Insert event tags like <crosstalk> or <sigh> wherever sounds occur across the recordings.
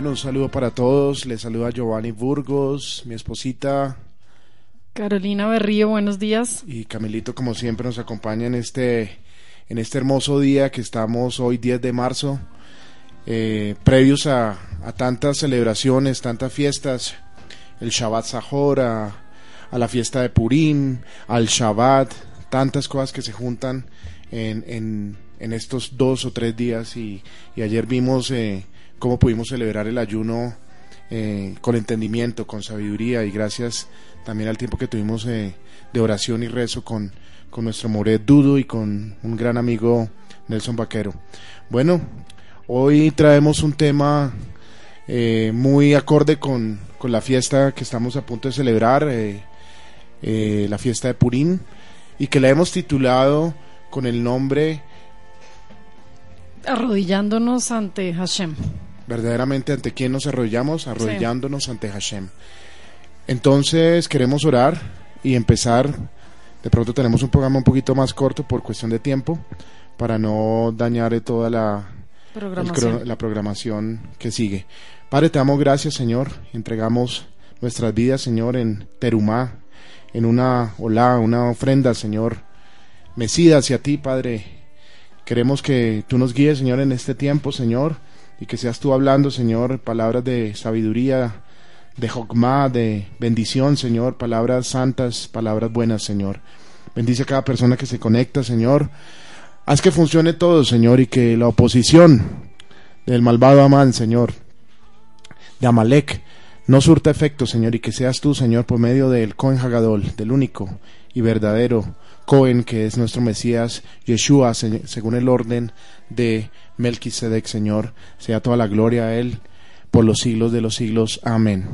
Bueno, un saludo para todos. Les saluda Giovanni Burgos, mi esposita. Carolina Berrío, buenos días. Y Camilito, como siempre, nos acompaña en este, en este hermoso día que estamos hoy 10 de marzo, eh, previos a, a, tantas celebraciones, tantas fiestas, el Shabbat Sahor, a, a, la fiesta de Purim, al Shabbat, tantas cosas que se juntan en, en, en estos dos o tres días y, y ayer vimos eh, cómo pudimos celebrar el ayuno eh, con entendimiento, con sabiduría y gracias también al tiempo que tuvimos eh, de oración y rezo con, con nuestro Moret Dudo y con un gran amigo Nelson Vaquero. Bueno, hoy traemos un tema eh, muy acorde con, con, la fiesta que estamos a punto de celebrar, la fiesta de Purim, y que la hemos titulado con el nombre Arrodillándonos ante Hashem. Verdaderamente, ¿ante quién nos arrodillamos? Arrodillándonos sí. ante Hashem. Entonces queremos orar y empezar. De pronto tenemos un programa un poquito más corto por cuestión de tiempo para no dañar toda la programación, el, la programación que sigue. Padre, te damos gracias, Señor. Entregamos nuestras vidas, Señor, en Terumá, en una hola, una ofrenda, Señor, mecida hacia ti, Padre. Queremos que tú nos guíes, Señor, en este tiempo, Señor, y que seas tú hablando, Señor, palabras de sabiduría, de Jogma, de bendición, Señor, palabras santas, palabras buenas, Señor. Bendice a cada persona que se conecta, Señor. Haz que funcione todo, Señor, y que la oposición del malvado Amán, Señor, de Amalek, no surta efecto, Señor, y que seas tú, Señor, por medio del Cohen Hagadol, del único y verdadero Cohen, que es nuestro Mesías, Yeshua, según el orden de Melquisedec, Señor, sea toda la gloria a Él por los siglos de los siglos. Amén.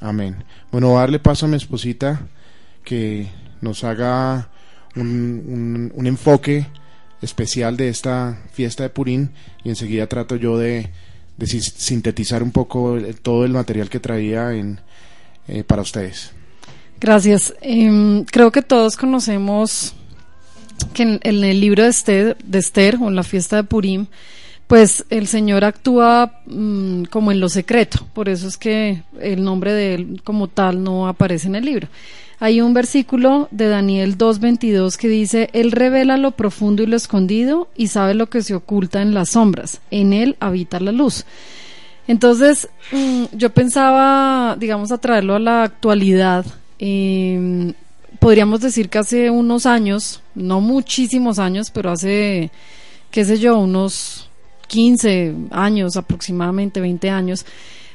Amén. Bueno, darle paso a mi esposita que nos haga un, un, enfoque especial de esta fiesta de Purín y enseguida trato yo de, de sintetizar un poco todo el material que traía en, eh, para ustedes. Gracias. Eh, creo que todos conocemos que en, el libro de Esther, o en la fiesta de Purim, pues el Señor actúa mmm, como en lo secreto, por eso es que el nombre de él como tal no aparece en el libro. Hay un versículo de Daniel 2.22 que dice, Él revela lo profundo y lo escondido y sabe lo que se oculta en las sombras, en Él habita la luz. Entonces, mmm, yo pensaba, digamos, a traerlo a la actualidad. Eh, podríamos decir que hace unos años, no muchísimos años, pero hace, qué sé yo, unos 15 años aproximadamente, 20 años,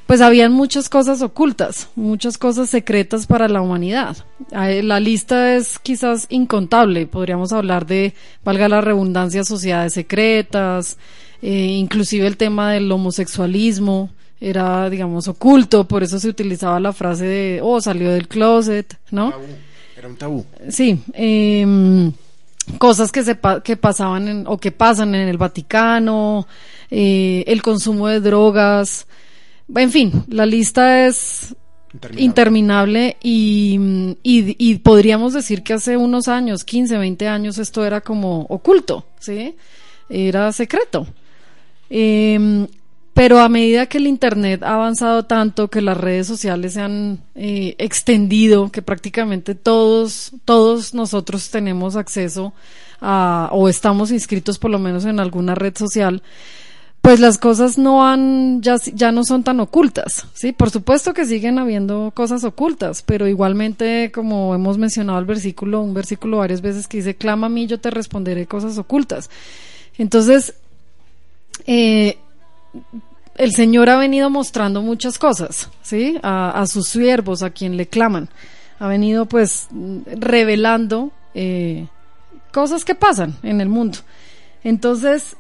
pues habían muchas cosas ocultas, muchas cosas secretas para la humanidad. La lista es quizás incontable, podríamos hablar de, valga la redundancia, sociedades secretas, eh, inclusive el tema del homosexualismo era, digamos, oculto, por eso se utilizaba la frase de, oh, salió del closet, ¿no? Era un tabú. Sí. Eh, cosas que, se pa que pasaban en, o que pasan en el Vaticano, eh, el consumo de drogas, en fin, la lista es interminable, interminable y, y, y, podríamos decir que hace unos años, 15, 20 años, esto era como oculto, ¿sí? Era secreto. Eh, pero a medida que el Internet ha avanzado tanto, que las redes sociales se han eh, extendido, que prácticamente todos, todos nosotros tenemos acceso a, o estamos inscritos por lo menos en alguna red social, pues las cosas no han, ya, ya no son tan ocultas, ¿sí? Por supuesto que siguen habiendo cosas ocultas, pero igualmente, como hemos mencionado el versículo, un versículo varias veces que dice, clama a mí, yo te responderé cosas ocultas. Entonces, eh, el Señor ha venido mostrando muchas cosas, ¿sí? A, sus siervos, a quien le claman. Ha venido, pues, revelando eh, cosas que pasan en el mundo. Entonces,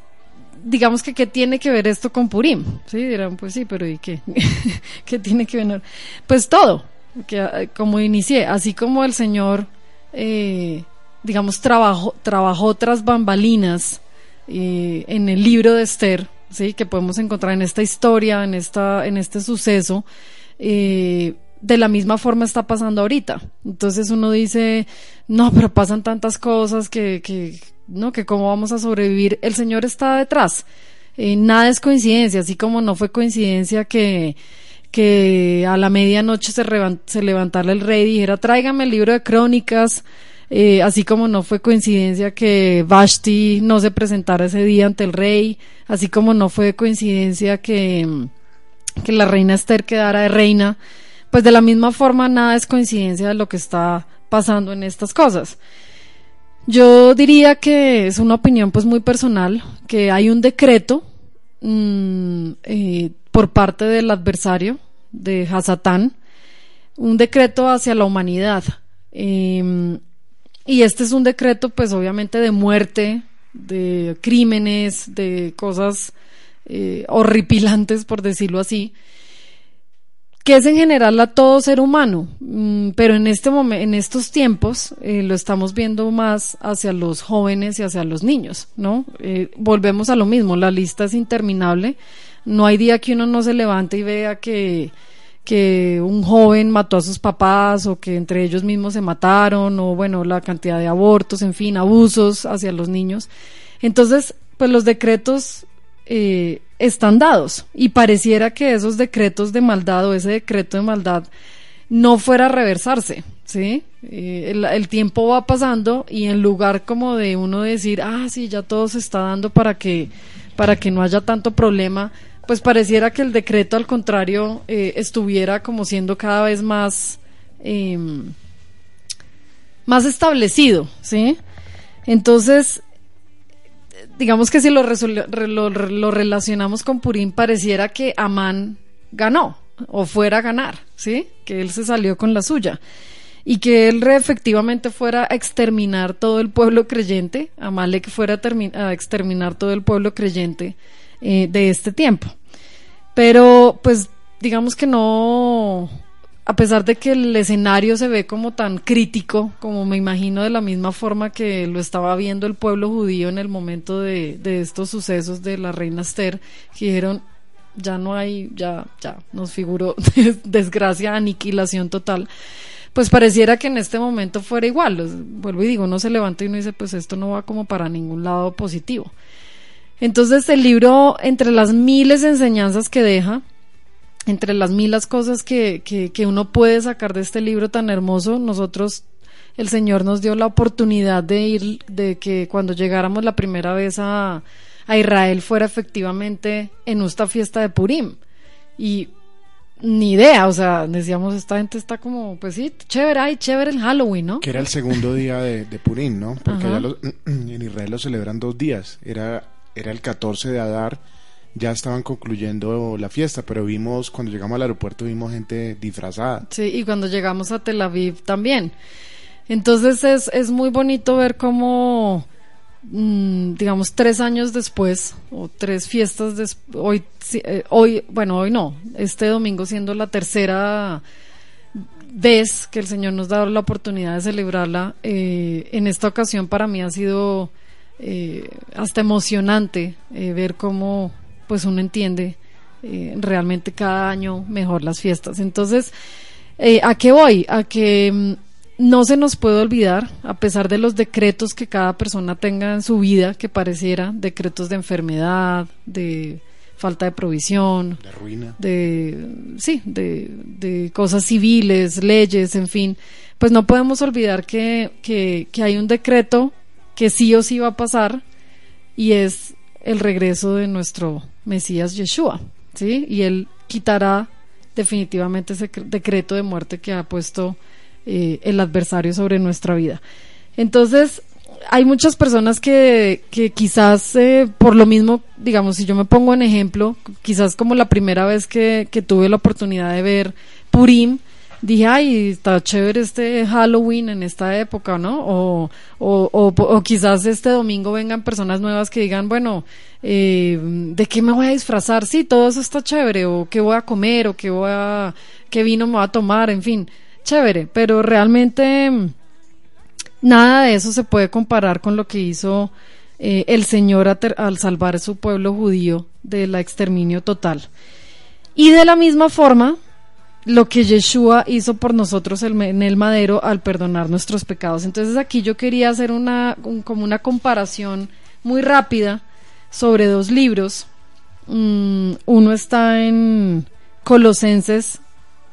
digamos que, ¿qué tiene que ver esto con Purim? ¿Sí? Dirán, pues sí, pero ¿y qué? <laughs> ¿Qué tiene que ver? Pues todo, que, como inicié, así como el Señor, eh, digamos, trabajó, trabajó tras bambalinas eh, en el libro de Esther, ¿sí? que podemos encontrar en esta historia, en, esta, en este suceso, eh, de la misma forma está pasando ahorita. Entonces uno dice, no, pero pasan tantas cosas que, que, no, que cómo vamos a sobrevivir. El Señor está detrás. Eh, nada es coincidencia, así como no fue coincidencia que, que a la medianoche se, se levantara el rey y dijera, tráigame el libro de crónicas, eh, así como no fue coincidencia que Vashti no se presentara ese día ante el rey, así como no fue coincidencia que, que la reina Esther quedara de reina, pues de la misma forma nada es coincidencia de lo que está pasando en estas cosas. Yo diría que es una opinión pues muy personal, que hay un decreto mm, eh, por parte del adversario de Hasatán, un decreto hacia la humanidad. Em, y este es un decreto pues obviamente de muerte, de crímenes, de cosas eh, horripilantes por decirlo así, que es en general a todo ser humano, mm, pero en este en estos tiempos eh, lo estamos viendo más hacia los jóvenes y hacia los niños, ¿no? Eh, volvemos a lo mismo, la lista es interminable, no hay día que uno no se levante y vea que que un joven mató a sus papás o que entre ellos mismos se mataron o bueno, la cantidad de abortos, en fin, abusos hacia los niños. Entonces, pues los decretos eh, están dados y pareciera que esos decretos de maldad o ese decreto de maldad no fuera a reversarse, ¿sí? Eh, el, tiempo va pasando y en lugar como de uno decir, ah, sí, ya todo se está dando para que, para que no haya tanto problema, pues pareciera que el decreto al contrario eh, estuviera como siendo cada vez más, em, más establecido, ¿sí? Entonces, digamos que si lo, lo, relacionamos con Purim, pareciera que Amán ganó o fuera a ganar, ¿sí? Que él se salió con la suya. Y que él efectivamente fuera a exterminar todo el pueblo creyente, que fuera a, exterminar todo el pueblo creyente eh, de este tiempo. Pero, pues, digamos que no, a pesar de que el escenario se ve como tan crítico, como me imagino de la misma forma que lo estaba viendo el pueblo judío en el momento de, estos sucesos de la reina Esther, que dijeron, ya no hay, ya, ya, nos figuró <laughs> desgracia, aniquilación total. Pues pareciera que en este momento fuera igual. Vuelvo y digo, uno se levanta y uno dice, pues esto no va como para ningún lado positivo. Entonces el libro, entre las miles de enseñanzas que deja, entre las milas cosas que, que, uno puede sacar de este libro tan hermoso, nosotros, el Señor nos dio la oportunidad de ir, de que cuando llegáramos la primera vez a, a Israel fuera efectivamente en esta fiesta de Purim. Y ni idea, o sea, decíamos, esta gente está como, pues sí, chévere, ay, chévere el Halloween, ¿no? Que era el segundo día de, de Purim, ¿no? Porque <clears throat> en Israel lo celebran dos días, era, era el 14 de Adar ya estaban concluyendo la fiesta, pero vimos, cuando llegamos al aeropuerto, vimos gente disfrazada. Sí, y cuando llegamos a Tel Aviv también. Entonces es, es muy bonito ver cómo, mm, digamos, tres años después, o tres fiestas después, hoy, eh, hoy, bueno, hoy no, este domingo siendo la tercera vez que el Señor nos da la oportunidad de celebrarla, eh, en esta ocasión para mí ha sido eh, hasta emocionante ver cómo pues uno entiende eh, realmente cada año mejor las fiestas. Entonces, eh, ¿a qué voy? A que mm, no se nos puede olvidar, a pesar de los decretos que cada persona tenga en su vida, que pareciera decretos de enfermedad, de falta de provisión, de ruina, de sí, de, de cosas civiles, leyes, en fin, pues no podemos olvidar que, que, que hay un decreto que sí o sí va a pasar y es el regreso de nuestro Mesías Yeshua, ¿sí? Y él quitará definitivamente ese decreto de muerte que ha puesto eh, el adversario sobre nuestra vida. Entonces, hay muchas personas que, que quizás eh, por lo mismo, digamos, si yo me pongo en ejemplo, quizás como la primera vez que, que tuve la oportunidad de ver Purim, dije, ay, está chévere este Halloween en esta época, ¿no? O, o, o, quizás este domingo vengan personas nuevas que digan, bueno, eh, ¿de qué me voy a disfrazar? Sí, todo eso está chévere, o qué voy a comer, o qué voy a, qué vino me voy a tomar, en fin, chévere, pero realmente nada de eso se puede comparar con lo que hizo eh, el Señor al salvar su pueblo judío del exterminio total. Y de la misma forma, lo que Yeshua hizo por nosotros en el madero al perdonar nuestros pecados. Entonces aquí yo quería hacer una como una comparación muy rápida sobre dos libros mm, uno está en Colosenses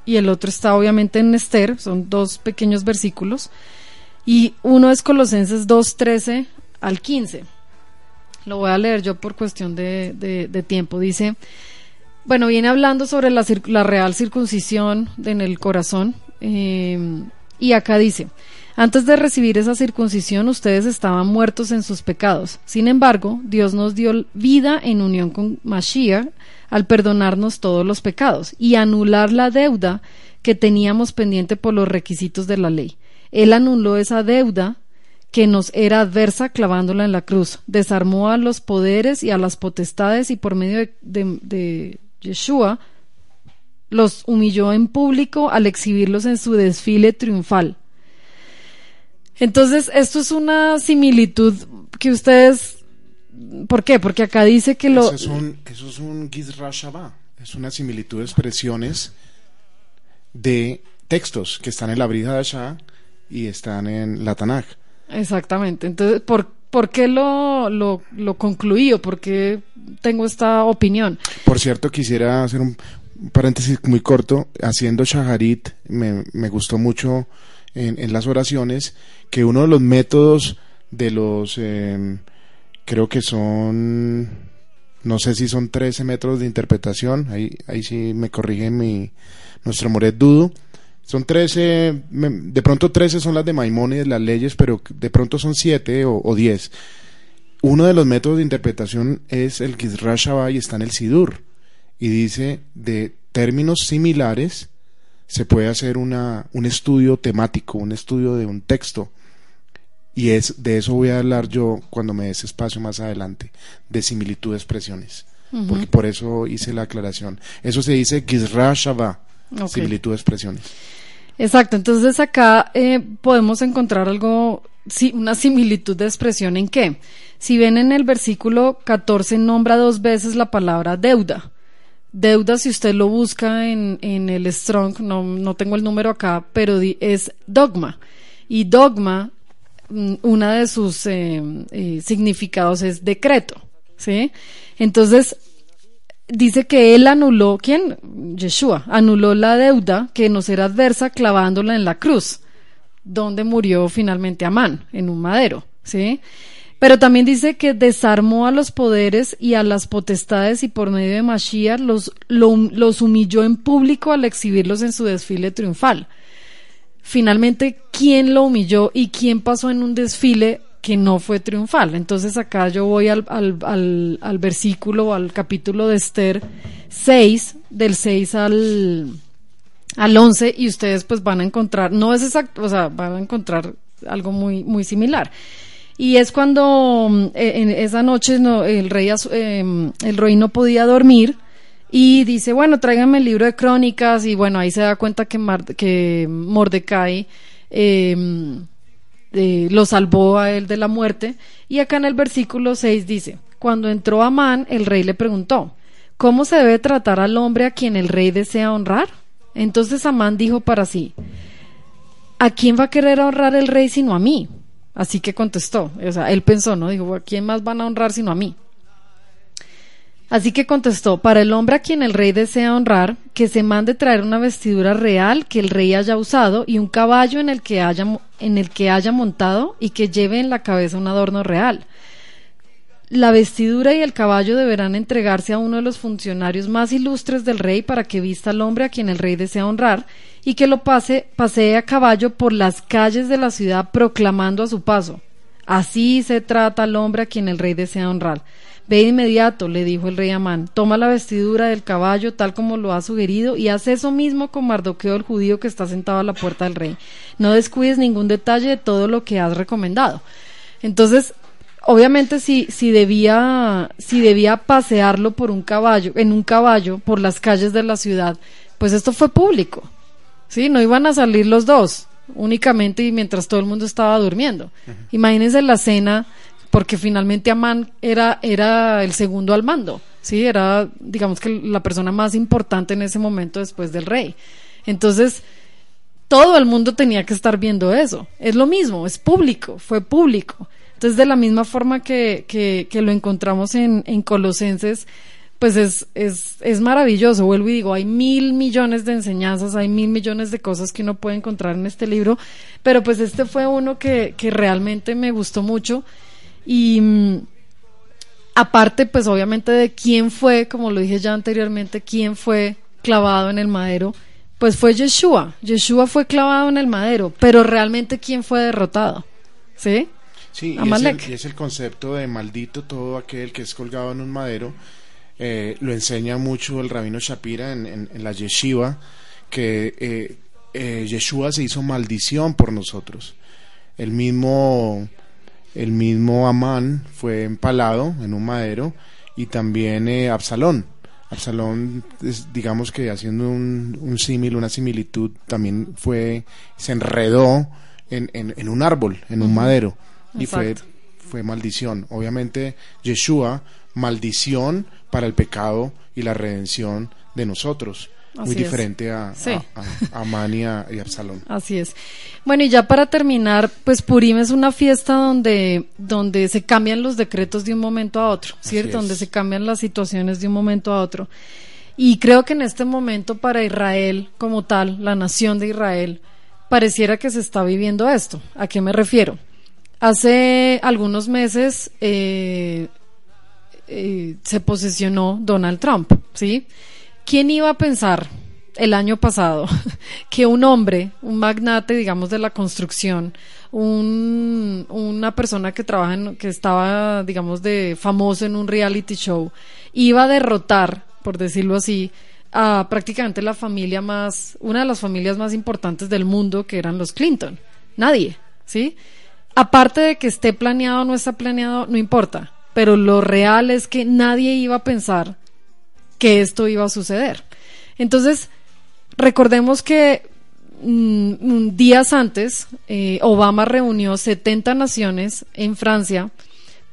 y el otro está obviamente en Esther, son dos pequeños versículos, y uno es Colosenses 2, 13 al 15. Lo voy a leer yo por cuestión de, tiempo. Dice, bueno, viene hablando sobre la, la real circuncisión en el corazón, eh, y acá dice, antes de recibir esa circuncisión ustedes estaban muertos en sus pecados. Sin embargo, Dios nos dio vida en unión con Mashiach al perdonarnos todos los pecados y anular la deuda que teníamos pendiente por los requisitos de la ley. Él anuló esa deuda que nos era adversa clavándola en la cruz. Desarmó a los poderes y a las potestades y por medio de, de Yeshua los humilló en público al exhibirlos en su desfile triunfal. Entonces, esto es una similitud que ustedes... ¿Por qué? Porque acá dice que lo... Eso es un, eso es un es una similitud de expresiones de textos que están en la Brija de Shah y están en la Tanakh. Exactamente. Entonces, ¿por, ¿por qué lo, lo, lo concluí o por qué tengo esta opinión? Por cierto, quisiera hacer un paréntesis muy corto. Haciendo Shaharit me, me gustó mucho en, las oraciones que uno de los métodos de los, em, creo que son, no sé si son 13 métodos de interpretación, ahí, ahí sí me corrige mi, nuestro Moret Dudo, son 13, de pronto 13 son las de Maimónides, las leyes, pero de pronto son 7 o, 10. Uno de los métodos de interpretación es el Gizra y está en el Sidur. Y dice de términos similares se puede hacer una, un estudio temático, un estudio de un texto. Y es, de eso voy a hablar yo cuando me des espacio más adelante, de similitud de expresiones. Porque por eso hice la aclaración. Eso se dice Gizra Similitud de expresiones. Exacto, entonces acá eh, podemos encontrar algo, sí, una similitud de expresión en qué. Si ven en el versículo 14 nombra dos veces la palabra deuda. Deuda, si usted lo busca en, en el Strong, no, no, tengo el número acá, pero es dogma. Y dogma, mm, una de sus eh, eh, significados es decreto. ¿sí? Entonces, dice que él anuló, ¿quién? Yeshua, anuló la deuda que nos era adversa clavándola en la cruz, donde murió finalmente Amán, en un madero. ¿sí? Pero también dice que desarmó a los poderes y a las potestades y por medio de Mashiach los, los humilló en público al exhibirlos en su desfile triunfal. Finalmente, ¿quién lo humilló y quién pasó en un desfile que no fue triunfal? Entonces acá yo voy al, al, al, versículo, al capítulo de Esther 6, del 6 al, al 11, y ustedes pues van a encontrar, no es exacto, o sea, van a encontrar algo muy, muy similar. Y es cuando mm, e, en esa noche el, rey, em, el rey no podía dormir y dice, bueno, tráigame el libro de crónicas y bueno, ahí se da cuenta que, que Mordecai em, eh, lo salvó a él de la muerte. Y acá en el versículo 6 dice, cuando entró Amán, el rey le preguntó, ¿cómo se debe tratar al hombre a quien el rey desea honrar? Entonces Amán dijo para sí, ¿a quién va a querer honrar el rey sino a mí? Así que contestó, o sea, él pensó, ¿no? Dijo, ¿a quién más van a honrar sino a mí? Así que contestó, para el hombre a quien el rey desea honrar, que se mande traer una vestidura real que el rey haya usado y un caballo en el que haya, en el que haya montado y que lleve en la cabeza un adorno real. La vestidura y el caballo deberán entregarse a uno de los funcionarios más ilustres del rey para que vista al hombre a quien el rey desea honrar y que lo pase, pasee a caballo por las calles de la ciudad proclamando a su paso. Así se trata al hombre a quien el rey desea honrar. Ve de inmediato, le dijo el rey Amán, toma la vestidura del caballo tal como lo ha sugerido y haz eso mismo con Mardoqueo el judío que está sentado a la puerta del rey. No descuides ningún detalle de todo lo que has recomendado. Entonces, obviamente si, si debía, si debía pasearlo por un caballo, en un caballo, por las calles de la ciudad, pues esto fue público. Sí, no iban a salir los dos únicamente y mientras todo el mundo estaba durmiendo. Imagínense la cena, porque finalmente Amán era, era el segundo al mando, sí, era digamos que la persona más importante en ese momento después del rey. Entonces, todo el mundo tenía que estar viendo eso. Es lo mismo, es público, fue público. Entonces, de la misma forma que, que, lo encontramos en, en Colosenses, pues es, es, es maravilloso. Vuelvo y digo, hay mil millones de enseñanzas, hay mil millones de cosas que uno puede encontrar en este libro, pero pues este fue uno que, que realmente me gustó mucho y mm, aparte pues obviamente de quién fue, como lo dije ya anteriormente, quién fue clavado en el madero, pues fue Yeshua. Yeshua fue clavado en el madero, pero realmente quién fue derrotado, ¿sí? Sí, y es, el, y es, el, concepto de maldito todo aquel que es colgado en un madero. Eh, lo enseña mucho el rabino Shapira en, en, la yeshiva, que eh, eh, Yeshua se hizo maldición por nosotros. El mismo, el mismo Amán fue empalado en un madero y también eh, Absalón. Absalón, digamos que haciendo un, un símil, una similitud, también fue, se enredó en, en, en un árbol, en un madero y fue, fue maldición. Obviamente, Yeshua, maldición para el pecado y la redención de nosotros. Muy diferente a, a, Amán y, a, Absalón. <laughs> Así es. Bueno, y ya para terminar, pues Purim es una fiesta donde, donde se cambian los decretos de un momento a otro, ¿cierto? Donde se cambian las situaciones de un momento a otro. Y creo que en este momento para Israel como tal, la nación de Israel, pareciera que se está viviendo esto. ¿A qué me refiero? Hace algunos meses eh, eh, se posesionó Donald Trump, ¿sí? ¿Quién iba a pensar el año pasado <laughs> que un hombre, un magnate, digamos, de la construcción, un, una persona que trabaja en, que estaba, digamos, de famoso en un reality show, iba a derrotar, por decirlo así, a prácticamente la familia más, una de las familias más importantes del mundo, que eran los Clinton. Nadie, ¿sí? aparte de que esté planeado o no está planeado, no importa. Pero lo real es que nadie iba a pensar que esto iba a suceder. Entonces, recordemos que mm, días antes, eh, Obama reunió 70 naciones en Francia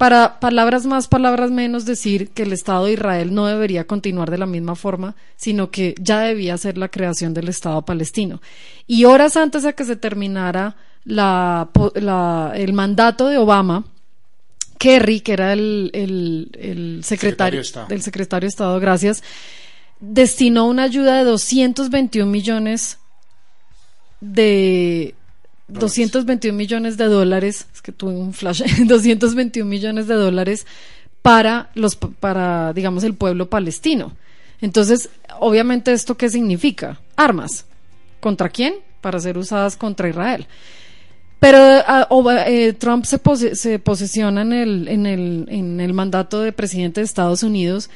para, palabras más, palabras menos, decir que el Estado de Israel no debería continuar de la misma forma, sino que ya debía ser la creación del Estado palestino. Y horas antes de que se terminara la, el mandato de Obama, Kerry, que era el, el, secretario, del secretario de Estado, gracias, destinó una ayuda de 221 millones de 221 millones de dólares, es que tuve un flash, <laughs> 221 millones de dólares para los para digamos el pueblo palestino. Entonces, obviamente esto qué significa? Armas. ¿Contra quién? Para ser usadas contra Israel. Pero ah, eh, Trump se, se posesiona en el, en, el, en el mandato de presidente de Estados Unidos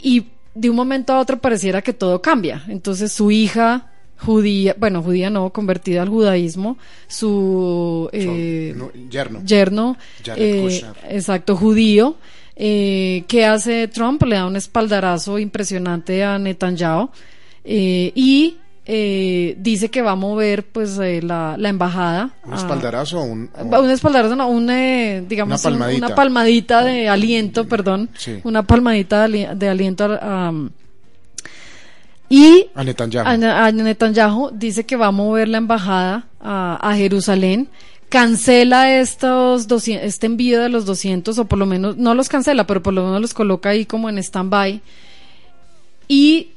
y de un momento a otro pareciera que todo cambia. Entonces su hija judía, bueno, judía no, convertida al judaísmo, su eh, yerno, yerno eh, exacto, judío, eh, ¿qué hace Trump? Le da un espaldarazo impresionante a Netanyahu y eh, dice que va a mover pues eh, la, la, embajada. ¿Un espaldarazo o un, un espaldarazo, no, un, eh, digamos, una palmadita, una palmadita de aliento, perdón. Una palmadita de, aliento a, y a Netanyahu. A, Netanyahu dice que va a mover la embajada a, a Jerusalén cancela estos 200, este envío de los 200 o por lo menos no los cancela pero por lo menos los coloca ahí como en stand-by y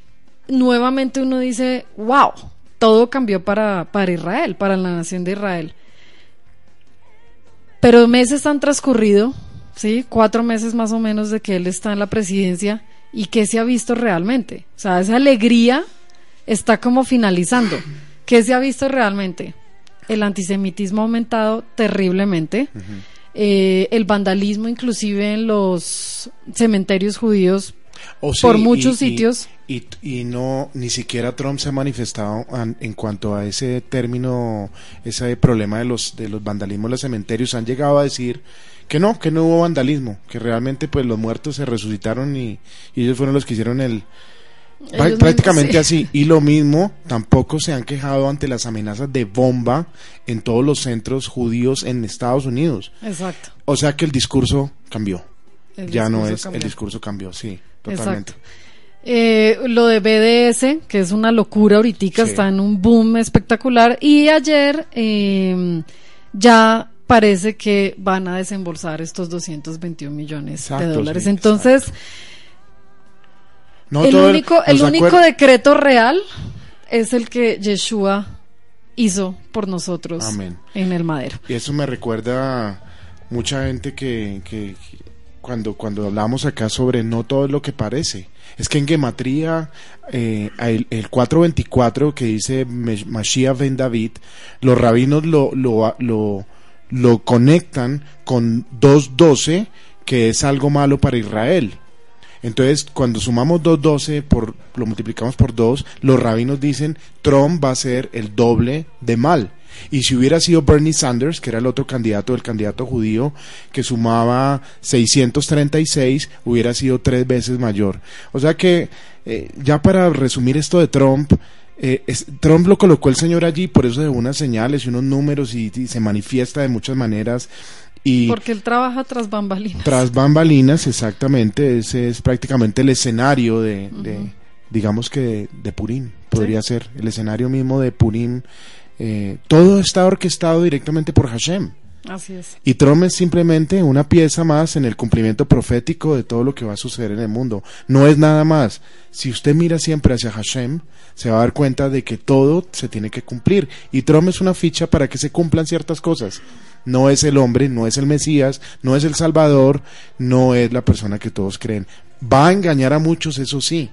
nuevamente uno dice, wow, todo cambió para, para Israel, para la nación de Israel. Pero meses han transcurrido, ¿sí? Cuatro meses más o menos de que él está en la presidencia y qué se ha visto realmente. O sea, esa alegría está como finalizando. ¿Qué se ha visto realmente? El antisemitismo ha aumentado terriblemente. Eh, el vandalismo inclusive en los cementerios judíos Oh, por muchos sitios. Y, y, no, ni siquiera Trump se ha manifestado en cuanto a ese término, ese problema de los, de los vandalismos en los cementerios. Han llegado a decir que no, que no hubo vandalismo, que realmente pues los muertos se resucitaron y, ellos fueron los que hicieron el, prácticamente así. Y lo mismo, tampoco se han quejado ante las amenazas de bomba en todos los centros judíos en Estados Unidos. Exacto. O sea que el discurso cambió. ya no es, el discurso cambió, sí. Totalmente. Eh, lo de BDS, que es una locura ahorita, está en un boom espectacular. Y ayer em, ya parece que van a desembolsar estos 221 millones de dólares. Entonces, el único, el único decreto real es el que Yeshua hizo por nosotros en el madero. Y eso me recuerda a mucha gente que, que, cuando, cuando hablamos acá sobre no todo lo que parece. Es que en Gematría, eh, el, 424 que dice Mashiach ben David, los rabinos lo, lo, lo, conectan con 212, que es algo malo para Israel. Entonces, cuando sumamos 2.12, por, lo multiplicamos por 2, los rabinos dicen, Trump va a ser el doble de mal. Y si hubiera sido Bernie Sanders, que era el otro candidato, el candidato judío, que sumaba 636, hubiera sido tres veces mayor. O sea que, eh, ya para resumir esto de Trump, eh, Trump lo colocó el señor allí, por eso de unas señales y unos números y se manifiesta de muchas maneras porque él trabaja tras bambalinas. Tras bambalinas, exactamente. Ese es prácticamente el escenario de, digamos que, de, Purim. Podría ser el escenario mismo de Purim. Eh, todo está orquestado directamente por Hashem. Así es. Y Trump es simplemente una pieza más en el cumplimiento profético de todo lo que va a suceder en el mundo. No es nada más. Si usted mira siempre hacia Hashem, se va a dar cuenta de que todo se tiene que cumplir. Y Trump es una ficha para que se cumplan ciertas cosas no es el hombre, no es el Mesías, no es el Salvador, no es la persona que todos creen. Va a engañar a muchos, eso sí,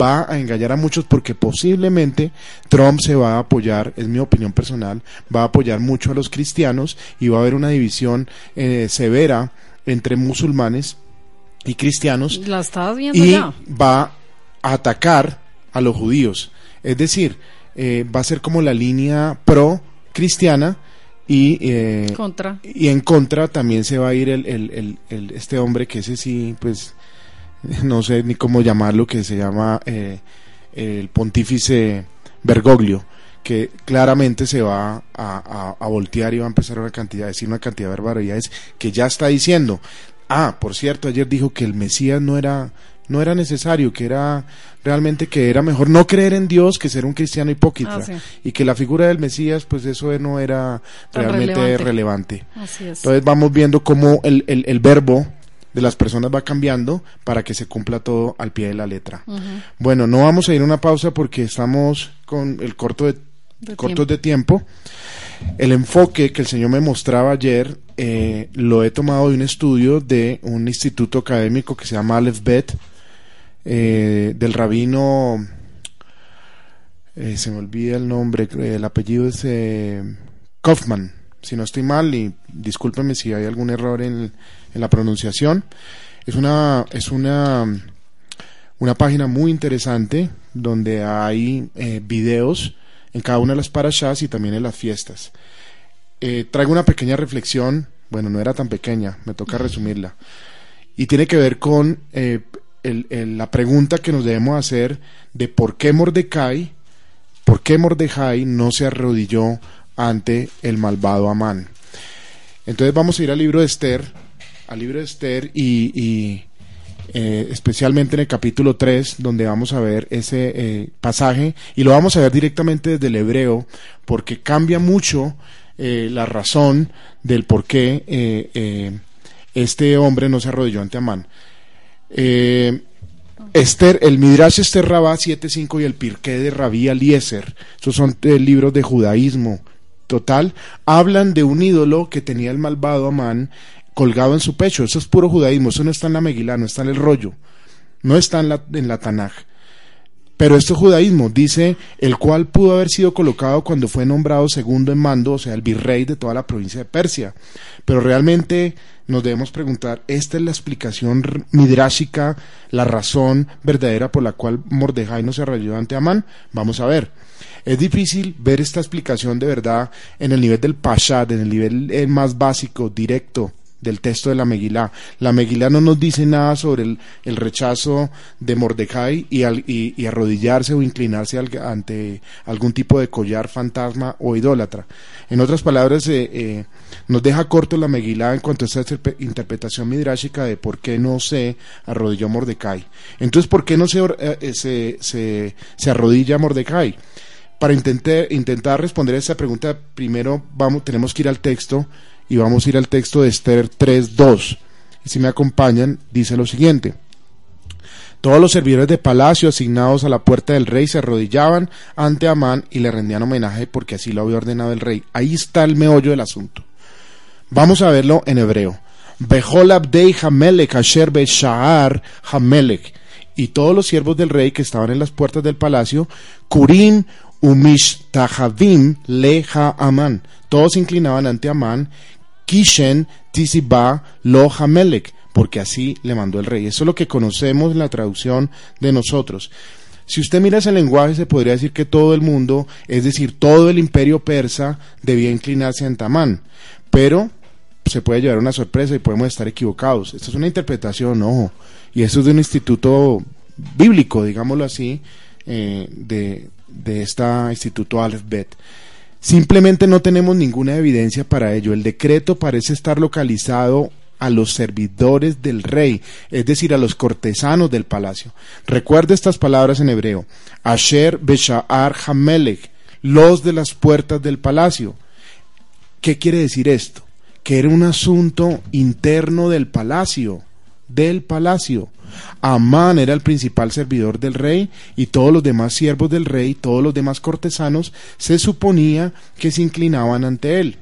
va a engañar a muchos porque posiblemente Trump se va a apoyar, es mi opinión personal, va a apoyar mucho a los cristianos y va a haber una división eh, severa entre musulmanes y cristianos La y va a atacar a los judíos. Es decir, eh, va a ser como la línea pro cristiana y, eh, y en contra también se va a ir el, el, el, este hombre que ese sí, pues, <laughs> no sé ni cómo llamarlo, que se llama eh, el pontífice Bergoglio, que claramente se va a, a, voltear y va a empezar una cantidad, a decir una cantidad de barbaridades que ya está diciendo. Ah, por cierto, ayer dijo que el Mesías no era no era necesario, que era realmente que era mejor no creer en Dios que ser un cristiano hipócrita ah, y que la figura del Mesías pues eso no era realmente relevante. Entonces vamos viendo cómo el, el, verbo de las personas va cambiando para que se cumpla todo al pie de la letra. Bueno, no vamos a ir a una pausa porque estamos con el corto de, cortos de tiempo. El enfoque que el Señor me mostraba ayer eh, lo he tomado de un estudio de un instituto académico que se llama Aleph Bet, eh, del rabino, eh, se me olvida el nombre, el apellido es eh, Kaufman, si no estoy mal, y discúlpeme si hay algún error en, en la pronunciación. Es una, es una, una página muy interesante donde hay videos en cada una de las parashas y también en las fiestas. traigo una pequeña reflexión, bueno, no era tan pequeña, me toca resumirla, y tiene que ver con el, la pregunta que nos debemos hacer de por qué Mordecai, por qué Mordecai no se arrodilló ante el malvado Amán. Entonces vamos a ir al libro de Esther, al libro de Esther y, eh, especialmente en el capítulo 3, donde vamos a ver ese eh, pasaje y lo vamos a ver directamente desde el hebreo, porque cambia mucho eh, la razón del por qué este hombre no se arrodilló ante Amán. Esther, el Midrash Esther Rabá 7.5 y el Pirqué de Rabí Eliezer, esos son libros de judaísmo total, hablan de un ídolo que tenía el malvado Amán colgado en su pecho. Eso es puro judaísmo, eso no está en la Megilá, no está en el rollo, no está en la, en la Tanaj. Pero esto es judaísmo, dice, el cual pudo haber sido colocado cuando fue nombrado segundo en mando, o sea, el virrey de toda la provincia de Persia. Pero realmente nos debemos preguntar, ¿esta es la explicación midrásica, la razón verdadera por la cual Mordejai no se arrolló ante Amán? Vamos a ver. Es difícil ver esta explicación de verdad en el nivel del Pashad, en el nivel eh, más básico, directo, del texto de la Megilá. La Megilá no nos dice nada sobre el, rechazo de Mordecai y, y, arrodillarse o inclinarse ante algún tipo de collar fantasma o idólatra. En otras palabras, eh, eh, nos deja corto la Megilá en cuanto a esta interpretación midrásica de por qué no se arrodilló Mordecai. Entonces, ¿por qué no se, eh, se, se, se arrodilla Mordecai? Para intentar, intentar responder a esa pregunta, primero vamos, tenemos que ir al texto y vamos a ir al texto de Esther 3.2. Y si me acompañan, dice lo siguiente. Todos los servidores de palacio asignados a la puerta del rey se arrodillaban ante Amán y le rendían homenaje porque así lo había ordenado el rey. Ahí está el meollo del asunto. Vamos a verlo en hebreo. Behol abdei Hamelech asher Shaar Hamelech. Y todos los siervos del rey que estaban en las puertas del palacio, Kurim umishtahavim leha Amán. Todos se inclinaban ante Amán, Kishen tisiba lo Hamelech porque así le mandó el rey. Eso es lo que conocemos en la traducción de nosotros. Si usted mira ese lenguaje, se podría decir que todo el mundo, es decir, todo el imperio persa, debía inclinarse ante Amán. Pero se puede llevar una sorpresa y podemos estar equivocados. Esto es una interpretación, ojo. Y esto es de un instituto bíblico, digámoslo así, eh, de, de este instituto Aleph Bet. Simplemente no tenemos ninguna evidencia para ello. El decreto parece estar localizado a los servidores del rey, es decir, a los cortesanos del palacio. Recuerde estas palabras en hebreo. Asher Besha'ar Hamelech, los de las puertas del palacio. ¿Qué quiere decir esto? Que era un asunto interno del palacio, del palacio. Amán era el principal servidor del rey y todos los demás siervos del rey, todos los demás cortesanos, se suponía que se inclinaban ante él.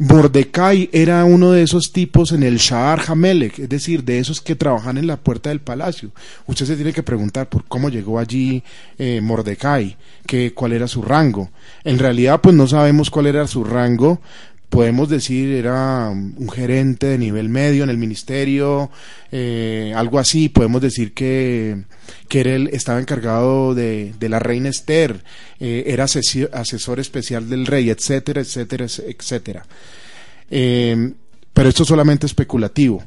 Mordecai era uno de esos tipos en el Shahar Hamelech, es decir, de esos que trabajan en la puerta del palacio. Usted se tiene que preguntar por cómo llegó allí eh, Mordecai, cuál era su rango. En realidad, pues no sabemos cuál era su rango, podemos decir era un gerente de nivel medio en el ministerio, eh, algo así, podemos decir que, que estaba encargado de, de la reina Esther, eh, era asesor, especial del rey, etcétera, etcétera, etcétera. Eh, pero esto es solamente especulativo.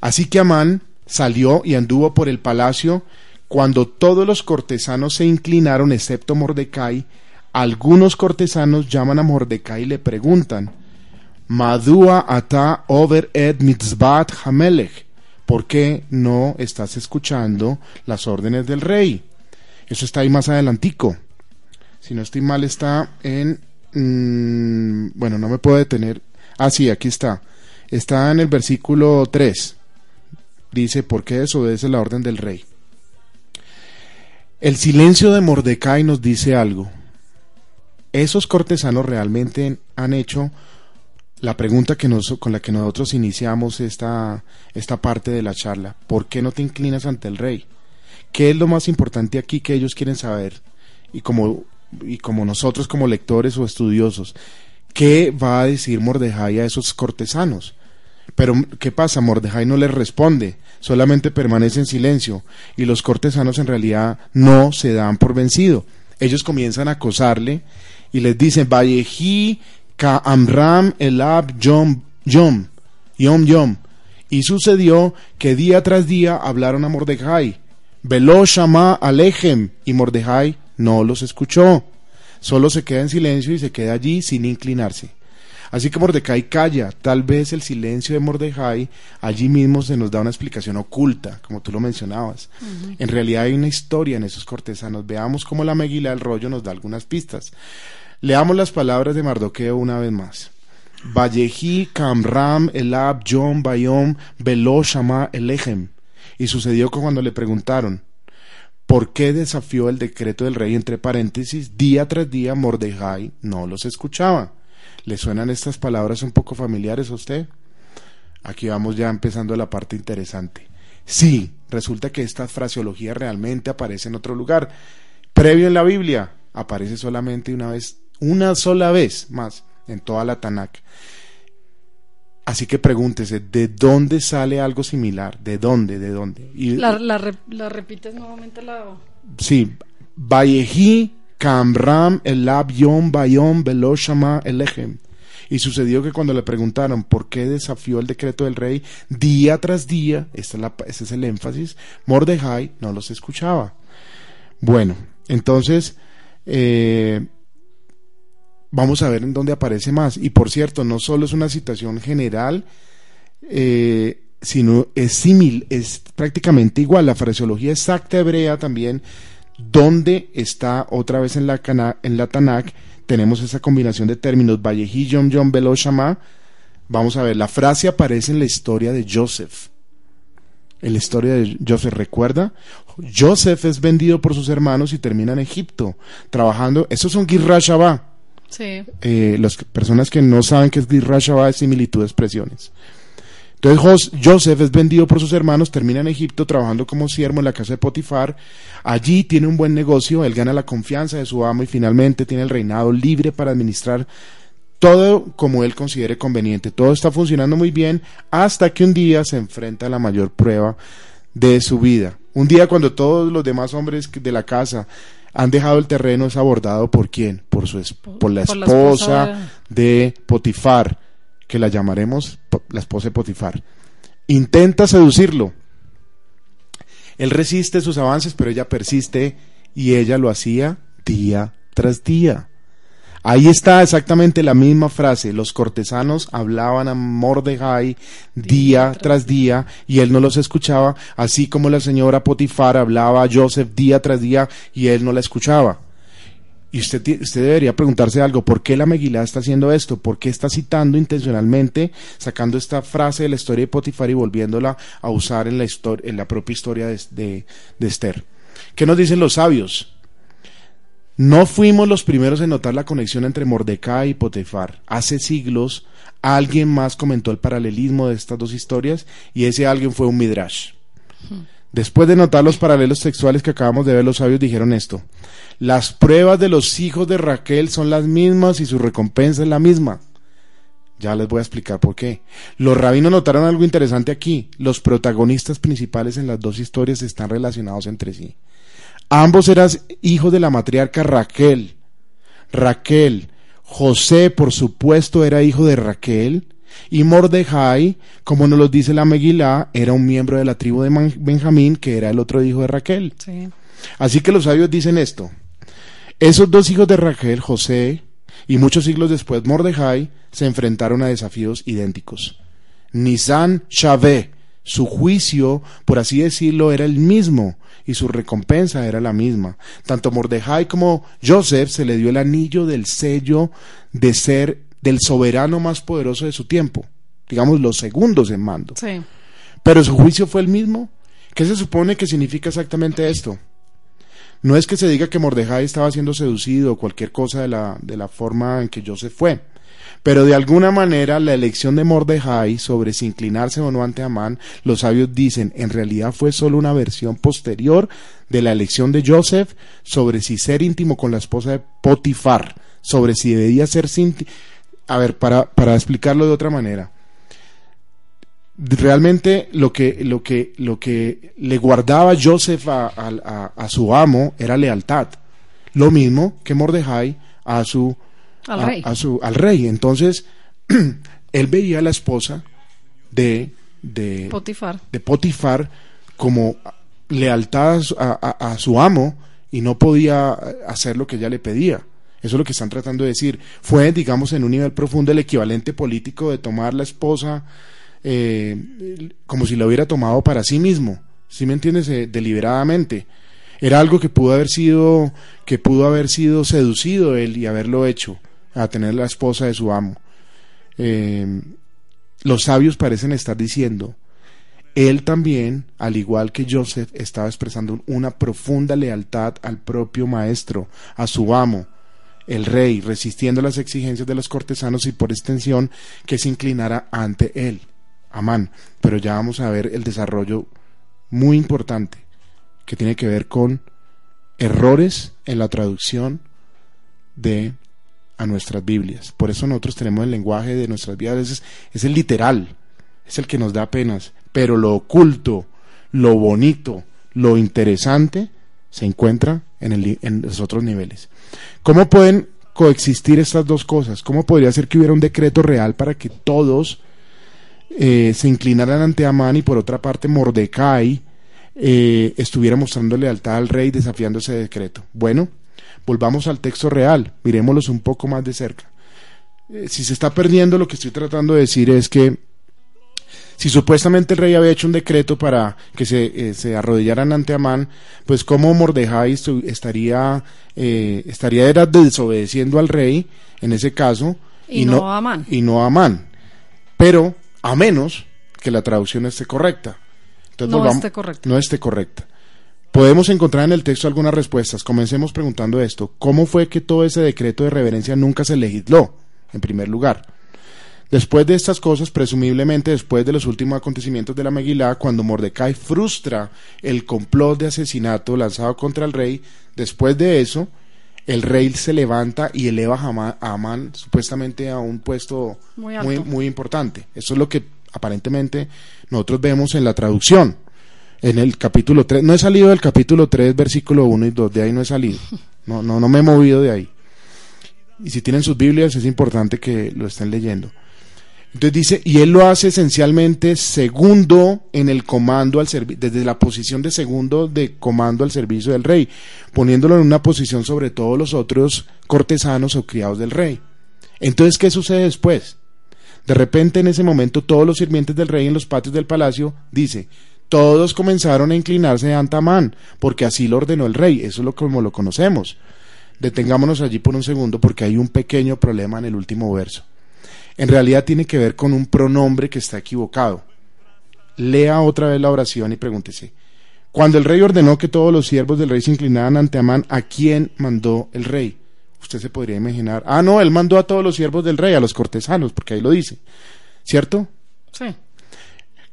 Así que Amán salió y anduvo por el palacio cuando todos los cortesanos se inclinaron excepto Mordecai, algunos cortesanos llaman a Mordecai y le preguntan, Madua ata over ed mitzvat hamelech, ¿por qué no estás escuchando las órdenes del rey? Eso está ahí más adelantico. Si no estoy mal está en... Mm, bueno, no me puedo detener. Ah, sí, aquí está. Está en el versículo 3. Dice, ¿por qué desobedece la orden del rey? El silencio de Mordecai nos dice algo esos cortesanos realmente han hecho la pregunta que nos, con la que nosotros iniciamos esta, esta parte de la charla. ¿Por qué no te inclinas ante el rey? ¿Qué es lo más importante aquí que ellos quieren saber? Y como, y como nosotros como lectores o estudiosos, ¿qué va a decir Mordejai a esos cortesanos? Pero ¿qué pasa? Mordejai no les responde, solamente permanece en silencio y los cortesanos en realidad no se dan por vencido. Ellos comienzan a acosarle y les dicen, Valleji ka Amram elab yom yom, yom yom. Y sucedió que día tras día hablaron a Mordejai. Veló Shama Alejem y Mordejai no los escuchó. Solo se queda en silencio y se queda allí sin inclinarse. Así que Mordecai calla. Tal vez el silencio de Mordecai allí mismo se nos da una explicación oculta, como tú lo mencionabas. En realidad hay una historia en esos cortesanos. Veamos cómo la Meguila del rollo nos da algunas pistas. Leamos las palabras de Mardoqueo una vez más. Valleji, Kamram, Elab, Yom, Bayom, Velo, Shama, Elechem. Y sucedió que cuando le preguntaron, ¿por qué desafió el decreto del rey? Entre paréntesis, día tras día Mordejai no los escuchaba. ¿Le suenan estas palabras un poco familiares a usted? Aquí vamos ya empezando la parte interesante. Sí, resulta que esta fraseología realmente aparece en otro lugar. Previo en la Biblia, aparece solamente una vez una sola vez más en toda la Tanakh. Así que pregúntese, ¿de dónde sale algo similar? ¿De dónde? ¿De dónde? Y, la, la, repites nuevamente la... Sí, Bayehi Elechem. Y sucedió que cuando le preguntaron por qué desafió el decreto del rey, día tras día, ese es el énfasis, Mordejai no los escuchaba. Bueno, entonces, eh, vamos a ver en dónde aparece más. Y por cierto, no solo es una citación general, eh, sino es símil, es prácticamente igual. La fraseología exacta hebrea también, donde está otra vez en la, en la Tanakh, tenemos esa combinación de términos, Valleji, Yom, Yom, Velo, Shama. Vamos a ver, la frase aparece en la historia de Joseph. en la historia de Joseph. ¿Recuerda? Joseph es vendido por sus hermanos y termina en Egipto, trabajando. Eso es un Girra Shabbat. Sí. Eh, las personas que no saben qué es Girra Shabbat es similitud de expresiones. Entonces Joseph es vendido por sus hermanos, termina en Egipto trabajando como siervo en la casa de Potifar. Allí tiene un buen negocio, él gana la confianza de su amo y finalmente tiene el reinado libre para administrar todo como él considere conveniente. Todo está funcionando muy bien hasta que un día se enfrenta a la mayor prueba de su vida. Un día cuando todos los demás hombres de la casa han dejado el terreno es abordado por quién? Por su por la esposa de Potifar que la llamaremos la esposa de Potifar. Intenta seducirlo. Él resiste sus avances, pero ella persiste y ella lo hacía día tras día. Ahí está exactamente la misma frase. Los cortesanos hablaban a Mordejai día, tras día y él no los escuchaba, así como la señora Potifar hablaba a Joseph día tras día y él no la escuchaba. Y usted, usted debería preguntarse algo, ¿por qué la Megilá está haciendo esto? ¿Por qué está citando intencionalmente, sacando esta frase de la historia de Potifar y volviéndola a usar en la, en la propia historia de, de, de Esther? ¿Qué nos dicen los sabios? No fuimos los primeros en notar la conexión entre Mordecai y Potifar. Hace siglos alguien más comentó el paralelismo de estas dos historias y ese alguien fue un Midrash. Después de notar los paralelos sexuales que acabamos de ver, los sabios dijeron esto. Las pruebas de los hijos de Raquel son las mismas y su recompensa es la misma. Ya les voy a explicar por qué. Los rabinos notaron algo interesante aquí. Los protagonistas principales en las dos historias están relacionados entre sí. Ambos eran hijos de la matriarca Raquel. Raquel. José, por supuesto, era hijo de Raquel. Y Mordejai, como nos lo dice la Megilá, era un miembro de la tribu de Benjamín, que era el otro hijo de Raquel. Así que los sabios dicen esto. Esos dos hijos de Raquel, José, y muchos siglos después Mordejai, se enfrentaron a desafíos idénticos. Nisan Shavé, su juicio, por así decirlo, era el mismo y su recompensa era la misma. Tanto Mordejai como Joseph se le dio el anillo del sello de ser del soberano más poderoso de su tiempo, digamos los segundos en mando. Sí. Pero su juicio fue el mismo. ¿Qué se supone que significa exactamente esto? No es que se diga que Mordejai estaba siendo seducido o cualquier cosa de la, de la forma en que Joseph fue. Pero de alguna manera la elección de Mordejai sobre si inclinarse o no ante Amán, los sabios dicen, en realidad fue solo una versión posterior de la elección de Joseph sobre si ser íntimo con la esposa de Potifar, sobre si debía ser a ver, para, para explicarlo de otra manera, realmente lo que, lo que, lo que le guardaba Joseph a, a, su amo era lealtad. Lo mismo que Mordejai a su, al, rey. su, al rey. Entonces, <clears throat> él veía a la esposa de, de, Potifar. de Potifar como lealtad a su amo y no podía hacer lo que ella le pedía. Eso es lo que están tratando de decir. Fue, digamos, en un nivel profundo el equivalente político de tomar la esposa eh, como si la hubiera tomado para sí mismo. ¿Sí me entiendes? Eh, deliberadamente. Era algo que pudo haber sido, que pudo haber sido seducido él y haberlo hecho, a tener la esposa de su amo. Eh, los sabios parecen estar diciendo, él también, al igual que Joseph, estaba expresando una profunda lealtad al propio maestro, a su amo, el rey, resistiendo las exigencias de los cortesanos y por extensión que se inclinara ante él, Amán. Pero ya vamos a ver el desarrollo muy importante que tiene que ver con errores en la traducción de a nuestras Biblias. Por eso nosotros tenemos el lenguaje de nuestras es, es el literal, es el que nos da penas, pero lo oculto, lo bonito, lo interesante se encuentra en, los otros niveles. ¿Cómo pueden coexistir estas dos cosas? ¿Cómo podría ser que hubiera un decreto real para que todos eh, se inclinaran ante Amán y por otra parte Mordecai eh, estuviera mostrando lealtad al rey desafiando ese decreto? Bueno, volvamos al texto real, miremoslos un poco más de cerca. Eh, si se está perdiendo, lo que estoy tratando de decir es que si supuestamente el rey había hecho un decreto para que se, eh, se arrodillaran ante Amán, pues cómo Mordejai estaría, eh, estaría era desobedeciendo al rey en ese caso y, no, a Amán. Y no a Amán. Pero a menos que la traducción esté correcta. Entonces, no esté correcta. No esté correcta. Podemos encontrar en el texto algunas respuestas. Comencemos preguntando esto. ¿Cómo fue que todo ese decreto de reverencia nunca se legisló, en primer lugar? Después de estas cosas, presumiblemente después de los últimos acontecimientos de la Megilá, cuando Mordecai frustra el complot de asesinato lanzado contra el rey, después de eso, el rey se levanta y eleva a Amán supuestamente a un puesto muy, muy, importante. Eso es lo que aparentemente nosotros vemos en la traducción. En el capítulo 3, no he salido del capítulo 3, versículo 1 y 2, de ahí no he salido. No, no, no me he movido de ahí. Y si tienen sus Biblias es importante que lo estén leyendo. Entonces dice, y él lo hace esencialmente segundo en el comando al desde la posición de segundo de comando al servicio del rey, poniéndolo en una posición sobre todos los otros cortesanos o criados del rey. Entonces, ¿qué sucede después? De repente, en ese momento, todos los sirvientes del rey en los patios del palacio, dice, todos comenzaron a inclinarse ante Amán, porque así lo ordenó el rey. Eso es lo como lo conocemos. Detengámonos allí por un segundo, porque hay un pequeño problema en el último verso en realidad tiene que ver con un pronombre que está equivocado. Lea otra vez la oración y pregúntese, cuando el rey ordenó que todos los siervos del rey se inclinaran ante Amán, ¿a quién mandó el rey? Usted se podría imaginar, ah, no, él mandó a todos los siervos del rey, a los cortesanos, porque ahí lo dice, ¿cierto? Sí.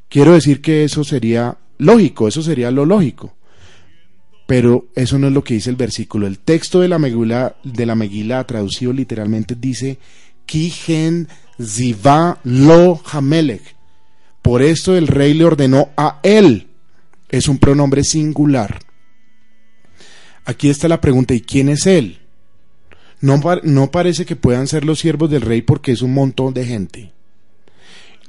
Quiero decir que eso sería lógico, eso sería lo lógico. Pero eso no es lo que dice el versículo. El texto de la Megilá, de la Megilá traducido literalmente dice, Ziva lo Hamelech. Por esto el rey le ordenó a él. Es un pronombre singular. Aquí está la pregunta, ¿y quién es él? No, no parece que puedan ser los siervos del rey porque es un montón de gente.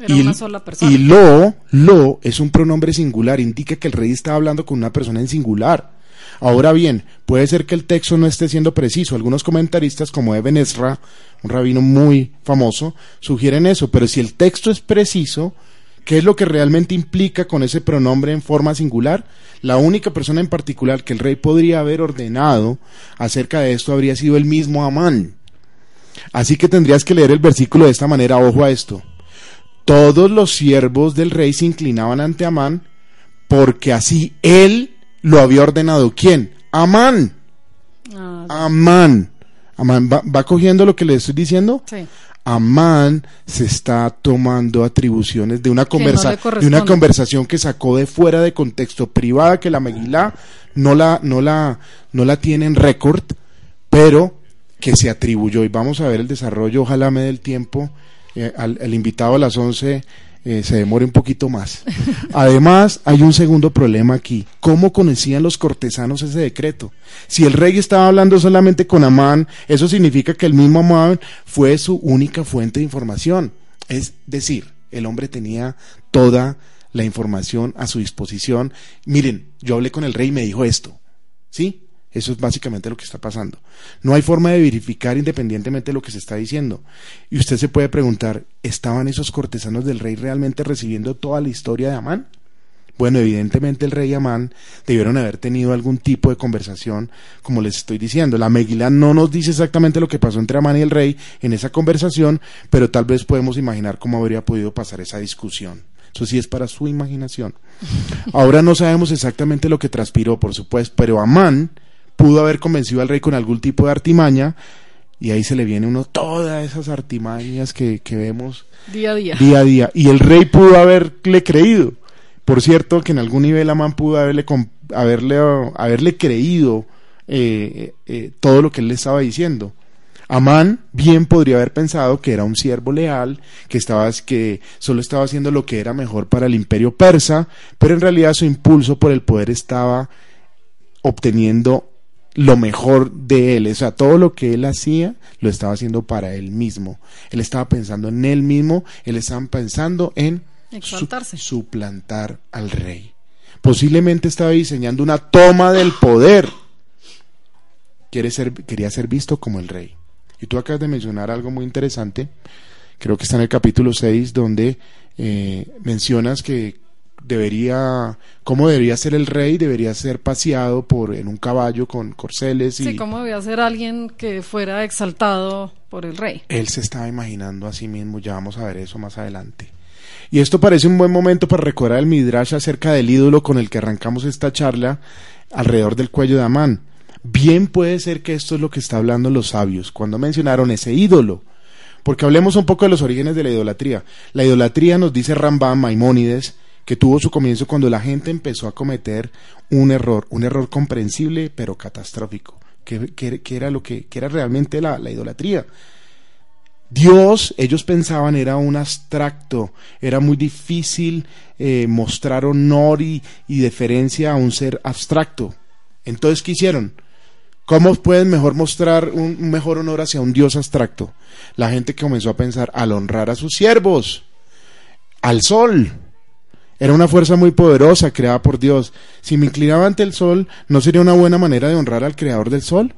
y, una sola persona. y lo, lo es un pronombre singular, indica que el rey está hablando con una persona en singular. Ahora bien, puede ser que el texto no esté siendo preciso. Algunos comentaristas, como Eben Ezra, un rabino muy famoso, sugieren eso. Pero si el texto es preciso, ¿qué es lo que realmente implica con ese pronombre en forma singular? La única persona en particular que el rey podría haber ordenado acerca de esto habría sido el mismo Amán. Así que tendrías que leer el versículo de esta manera. Ojo a esto. Todos los siervos del rey se inclinaban ante Amán porque así él lo había ordenado. ¿Quién? Amán. Ah, Amán. Amán. ¿Va, cogiendo lo que le estoy diciendo? Sí. Amán se está tomando atribuciones de una, conversa de una conversación que sacó de fuera de contexto privada que la Meguila no la, no la, no la tiene en récord, pero que se atribuyó. Y vamos a ver el desarrollo, ojalá me dé el tiempo. Eh, al, el invitado a las 11 eh, se demore un poquito más. <laughs> Además, hay un segundo problema aquí. ¿Cómo conocían los cortesanos ese decreto? Si el rey estaba hablando solamente con Amán, eso significa que el mismo Amán fue su única fuente de información. Es decir, el hombre tenía toda la información a su disposición. Miren, yo hablé con el rey y me dijo esto. ¿Sí? Eso es básicamente lo que está pasando. No hay forma de verificar independientemente de lo que se está diciendo. Y usted se puede preguntar, ¿estaban esos cortesanos del rey realmente recibiendo toda la historia de Amán? Bueno, evidentemente el rey Amán debieron haber tenido algún tipo de conversación, como les estoy diciendo. La Megilá no nos dice exactamente lo que pasó entre Amán y el rey en esa conversación, pero tal vez podemos imaginar cómo habría podido pasar esa discusión. Eso sí es para su imaginación. Ahora no sabemos exactamente lo que transpiró, por supuesto, pero Amán pudo haber convencido al rey con algún tipo de artimaña y ahí se le viene uno todas esas artimañas que, vemos día a día. día a día. Y el rey pudo haberle creído. Por cierto, que en algún nivel Amán pudo haberle, haberle, haberle creído eh, eh, todo lo que él le estaba diciendo. Amán bien podría haber pensado que era un siervo leal, que, estaba, que solo estaba haciendo lo que era mejor para el imperio persa, pero en realidad su impulso por el poder estaba obteniendo lo mejor de él. O sea, todo lo que él hacía lo estaba haciendo para él mismo. Él estaba pensando en él mismo, él estaba pensando en suplantar al rey. Posiblemente estaba diseñando una toma del poder. Quiere ser, quería ser visto como el rey. Y tú acabas de mencionar algo muy interesante, creo que está en el capítulo 6, donde eh, mencionas que debería, cómo debería ser el rey, debería ser paseado por en un caballo con corceles y Sí, cómo debía ser alguien que fuera exaltado por el rey. Él se estaba imaginando a sí mismo, ya vamos a ver eso más adelante. Y esto parece un buen momento para recordar el Midrash acerca del ídolo con el que arrancamos esta charla alrededor del cuello de Amán. Bien puede ser que esto es lo que está hablando los sabios cuando mencionaron ese ídolo. Porque hablemos un poco de los orígenes de la idolatría. La idolatría nos dice Rambam Maimónides que tuvo su comienzo cuando la gente empezó a cometer un error, un error comprensible pero catastrófico, que, era lo que, era realmente la, idolatría. Dios, ellos pensaban, era un abstracto, era muy difícil eh, mostrar honor y, y deferencia a un ser abstracto. Entonces, ¿qué hicieron? ¿Cómo pueden mejor mostrar un mejor honor hacia un Dios abstracto? La gente comenzó a pensar al honrar a sus siervos, al sol. Era una fuerza muy poderosa creada por Dios. Si me inclinaba ante el sol, ¿no sería una buena manera de honrar al creador del sol?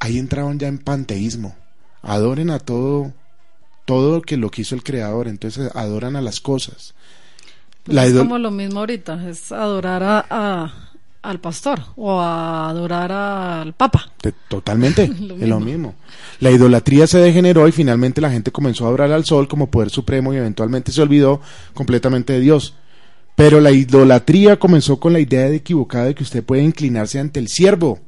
Ahí entraban ya en panteísmo. Adoren a todo, todo lo que lo quiso el creador. Entonces adoran a las cosas. Pues es como lo mismo ahorita, es adorar a al pastor o a adorar al papa. Totalmente, <laughs> es lo mismo. La idolatría se degeneró y finalmente la gente comenzó a adorar al sol como poder supremo y eventualmente se olvidó completamente de Dios. Pero la idolatría comenzó con la idea de equivocada de que usted puede inclinarse ante el siervo.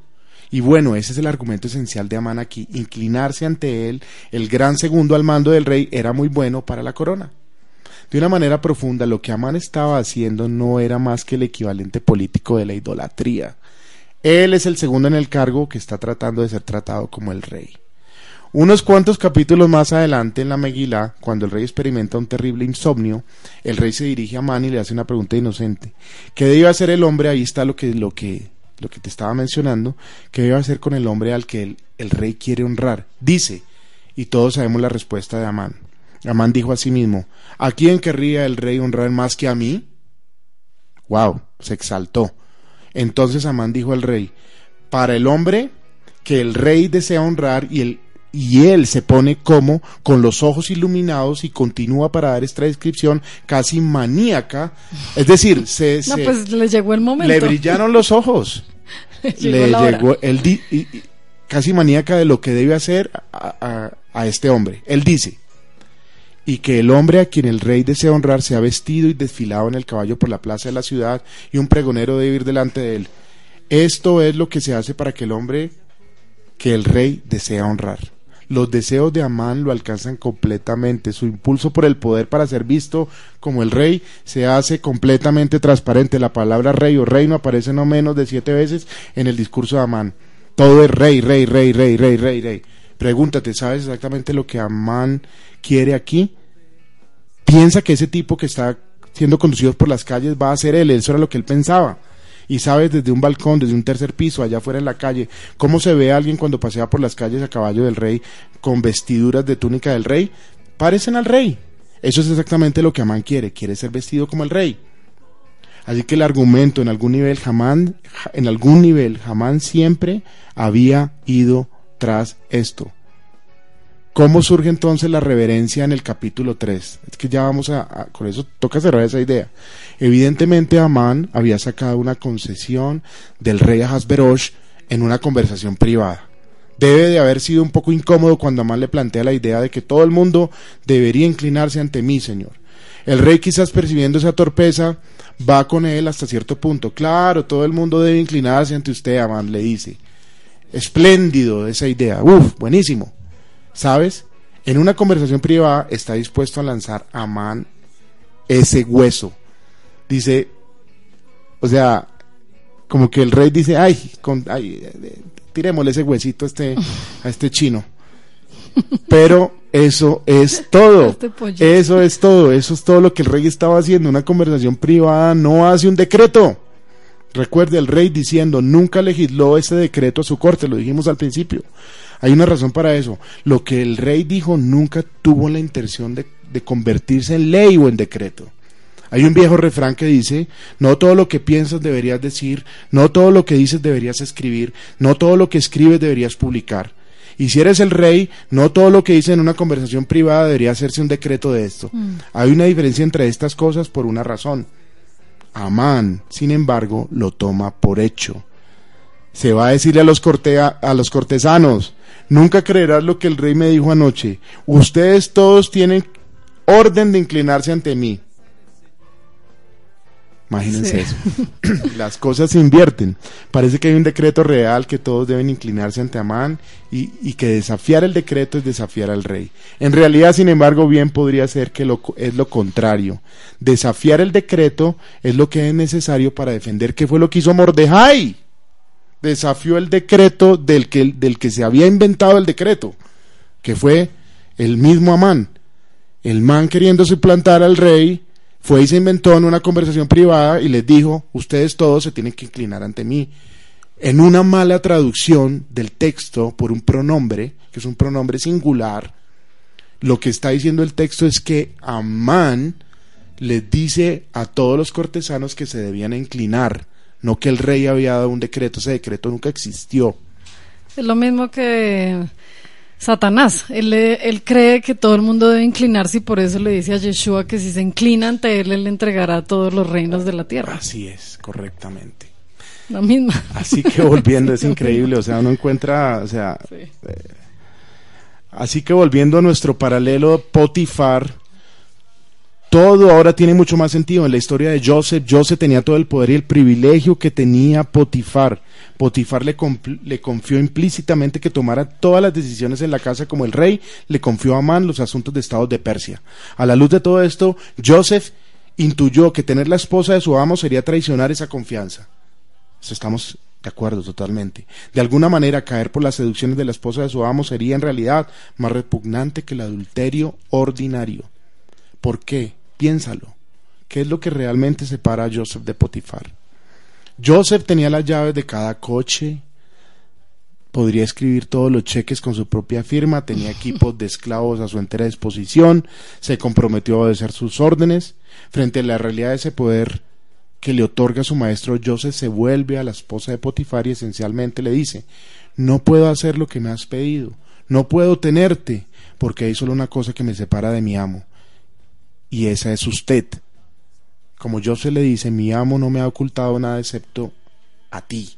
Y bueno, ese es el argumento esencial de Amán aquí. Inclinarse ante él, el gran segundo al mando del rey, era muy bueno para la corona. De una manera profunda, lo que Amán estaba haciendo no era más que el equivalente político de la idolatría. Él es el segundo en el cargo que está tratando de ser tratado como el rey. Unos cuantos capítulos más adelante en la Megilá, cuando el rey experimenta un terrible insomnio, el rey se dirige a Amán y le hace una pregunta inocente. ¿Qué debe hacer el hombre? Ahí está lo que, lo que, lo que te estaba mencionando. ¿Qué debe hacer con el hombre al que el, el rey quiere honrar? Dice, y todos sabemos la respuesta de Amán. Amán dijo a sí mismo, ¿a quién querría el rey honrar más que a mí? Wow, se exaltó. Entonces Amán dijo al rey, para el hombre que el rey desea honrar y, el, y él se pone como con los ojos iluminados y continúa para dar esta descripción casi maníaca. Es decir, <laughs> se, no, pues le llegó el momento. Le brillaron los ojos. <laughs> le llegó el casi maníaca de lo que debe hacer a este hombre. Él dice, y que el hombre a quien el rey desea honrar sea vestido y desfilado en el caballo por la plaza de la ciudad y un pregonero debe ir delante de él. Esto es lo que se hace para que el hombre que el rey desea honrar. Los deseos de Amán lo alcanzan completamente. Su impulso por el poder para ser visto como el rey se hace completamente transparente. La palabra rey o reino aparece no menos de siete veces en el discurso de Amán. Todo es rey, rey, rey, rey, rey, rey, rey. Pregúntate, ¿sabes exactamente lo que Amán quiere aquí? Piensa que ese tipo que está siendo conducido por las calles va a ser él, eso era lo que él pensaba. Y sabes desde un balcón, desde un tercer piso, allá afuera en la calle, cómo se ve a alguien cuando pasea por las calles a caballo del rey con vestiduras de túnica del rey. Parecen al rey. Eso es exactamente lo que Amán quiere, quiere ser vestido como el rey. Así que el argumento en algún nivel jamás, en algún nivel jamás siempre había ido tras esto. ¿Cómo surge entonces la reverencia en el capítulo 3? Es que ya vamos a, con eso toca cerrar esa idea. Evidentemente Amán había sacado una concesión del rey Ahasverosh en una conversación privada. Debe de haber sido un poco incómodo cuando Amán le plantea la idea de que todo el mundo debería inclinarse ante mí, señor. El rey quizás percibiendo esa torpeza va con él hasta cierto punto. Claro, todo el mundo debe inclinarse ante usted, Amán le dice. Espléndido esa idea. Uf, buenísimo. ¿Sabes? En una conversación privada está dispuesto a lanzar a Man ese hueso. Dice, o sea, como que el rey dice, ay, con, ay tirémosle ese huesito a este, a este chino. Pero eso es <laughs> todo. Este eso es todo. Eso es todo lo que el rey estaba haciendo. Una conversación privada no hace un decreto. Recuerde el rey diciendo, nunca legisló ese decreto a su corte, lo dijimos al principio. Hay una razón para eso. Lo que el rey dijo nunca tuvo la intención de, convertirse en ley o en decreto. Hay un viejo refrán que dice, no todo lo que piensas deberías decir, no todo lo que dices deberías escribir, no todo lo que escribes deberías publicar. Y si eres el rey, no todo lo que dices en una conversación privada debería hacerse un decreto de esto. Mm. Hay una diferencia entre estas cosas por una razón. Amán, sin embargo, lo toma por hecho. Se va a decirle a los, a los cortesanos, nunca creerás lo que el rey me dijo anoche. Ustedes todos tienen orden de inclinarse ante mí. Imagínense eso. <laughs> Las cosas se invierten. Parece que hay un decreto real que todos deben inclinarse ante Amán y, y, que desafiar el decreto es desafiar al rey. En realidad, sin embargo, bien podría ser que lo, es lo contrario. Desafiar el decreto es lo que es necesario para defender qué fue lo que hizo Mordejai. Desafió el decreto del que, del que se había inventado el decreto, que fue el mismo Amán. El man queriendo suplantar al rey fue y se inventó en una conversación privada y les dijo, ustedes todos se tienen que inclinar ante mí. En una mala traducción del texto por un pronombre, que es un pronombre singular, lo que está diciendo el texto es que Amán les dice a todos los cortesanos que se debían inclinar, no que el rey había dado un decreto, ese decreto nunca existió. Es lo mismo que Satanás. Él, él cree que todo el mundo debe inclinarse y por eso le dice a Yeshua que si se inclina ante él, él le entregará todos los reinos de la tierra. Así es, correctamente. La misma. Así que volviendo, es <laughs> increíble, o sea, uno encuentra, o sea, eh, así que volviendo a nuestro paralelo Potifar, todo ahora tiene mucho más sentido. En la historia de Joseph, Joseph tenía todo el poder y el privilegio que tenía Potifar. Potifar le, le, confió implícitamente que tomara todas las decisiones en la casa como el rey, le confió a Amán los asuntos de Estado de Persia. A la luz de todo esto, Joseph intuyó que tener la esposa de su amo sería traicionar esa confianza. estamos de acuerdo totalmente. De alguna manera, caer por las seducciones de la esposa de su amo sería en realidad más repugnante que el adulterio ordinario. ¿Por qué? Piénsalo. ¿Qué es lo que realmente separa a Joseph de Potifar? Joseph tenía las llaves de cada coche, podría escribir todos los cheques con su propia firma, tenía <laughs> equipos de esclavos a su entera disposición, se comprometió a obedecer sus órdenes. Frente a la realidad de ese poder que le otorga su maestro, Joseph se vuelve a la esposa de Potifar y esencialmente le dice, no puedo hacer lo que me has pedido, no puedo tenerte, porque hay solo una cosa que me separa de mi amo, y esa es usted. Como Joseph le dice, mi amo no me ha ocultado nada excepto a ti,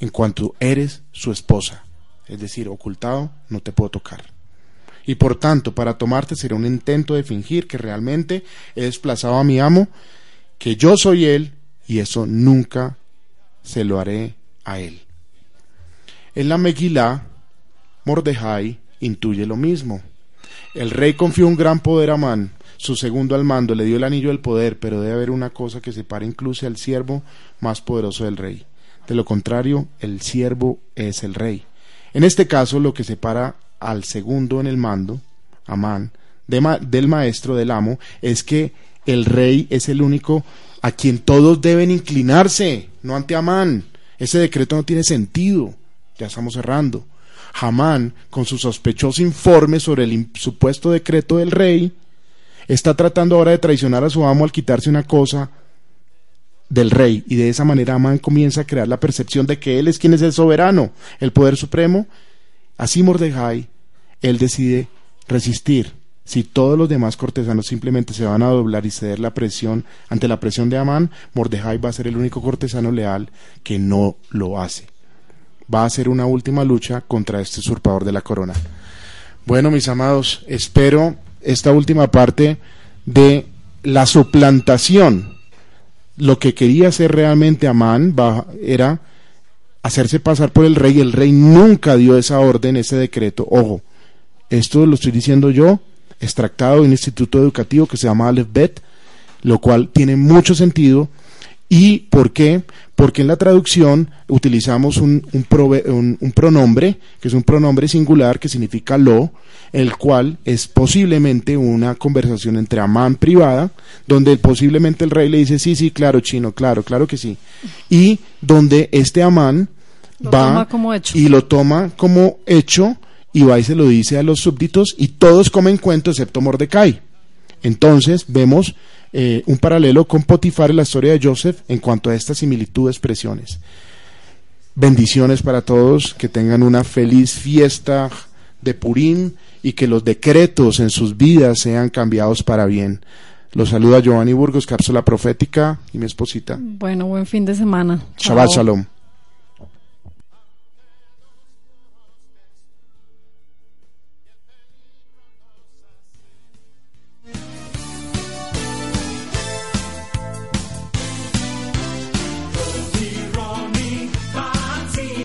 en cuanto eres su esposa. Es decir, ocultado no te puedo tocar. Y por tanto, para tomarte será un intento de fingir que realmente he desplazado a mi amo, que yo soy él, y eso nunca se lo haré a él. En la Megilá, Mordejai intuye lo mismo. El rey confió un gran poder a Amán, su segundo al mando, le dio el anillo del poder, pero debe haber una cosa que separa incluso al siervo más poderoso del rey. De lo contrario, el siervo es el rey. En este caso, lo que separa al segundo en el mando, Amán, del maestro, del amo, es que el rey es el único a quien todos deben inclinarse, no ante Amán. Ese decreto no tiene sentido. Ya estamos cerrando. Hamán, con su sospechoso informe sobre el supuesto decreto del rey, está tratando ahora de traicionar a su amo al quitarse una cosa del rey y de esa manera Amán comienza a crear la percepción de que él es quien es el soberano, el poder supremo. Así Mordejai, él decide resistir. Si todos los demás cortesanos simplemente se van a doblar y ceder la presión ante la presión de Amán, Mordejai va a ser el único cortesano leal que no lo hace. Va a ser una última lucha contra este usurpador de la corona. Bueno, mis amados, espero esta última parte de la suplantación. Lo que quería hacer realmente Amán era hacerse pasar por el rey. El rey nunca dio esa orden, ese decreto. Ojo, esto lo estoy diciendo yo, extractado de un instituto educativo que se llama Aleph Bet, lo cual tiene mucho sentido. ¿Y por qué? Porque en la traducción utilizamos un, un, pronombre, que es un pronombre singular que significa lo, el cual es posiblemente una conversación entre Amán privada, donde posiblemente el rey le dice, sí, sí, claro, chino, claro, claro que sí. Y donde este Amán va y lo toma como hecho y va y se lo dice a los súbditos y todos comen cuento excepto Mordecai. Entonces vemos eh, un paralelo con Potifar en la historia de Joseph en cuanto a esta similitud de expresiones. Bendiciones para todos, que tengan una feliz fiesta de Purim y que los decretos en sus vidas sean cambiados para bien. Los saluda Giovanni Burgos, cápsula profética y mi esposita. Bueno, buen fin de semana. Shabbat Shalom.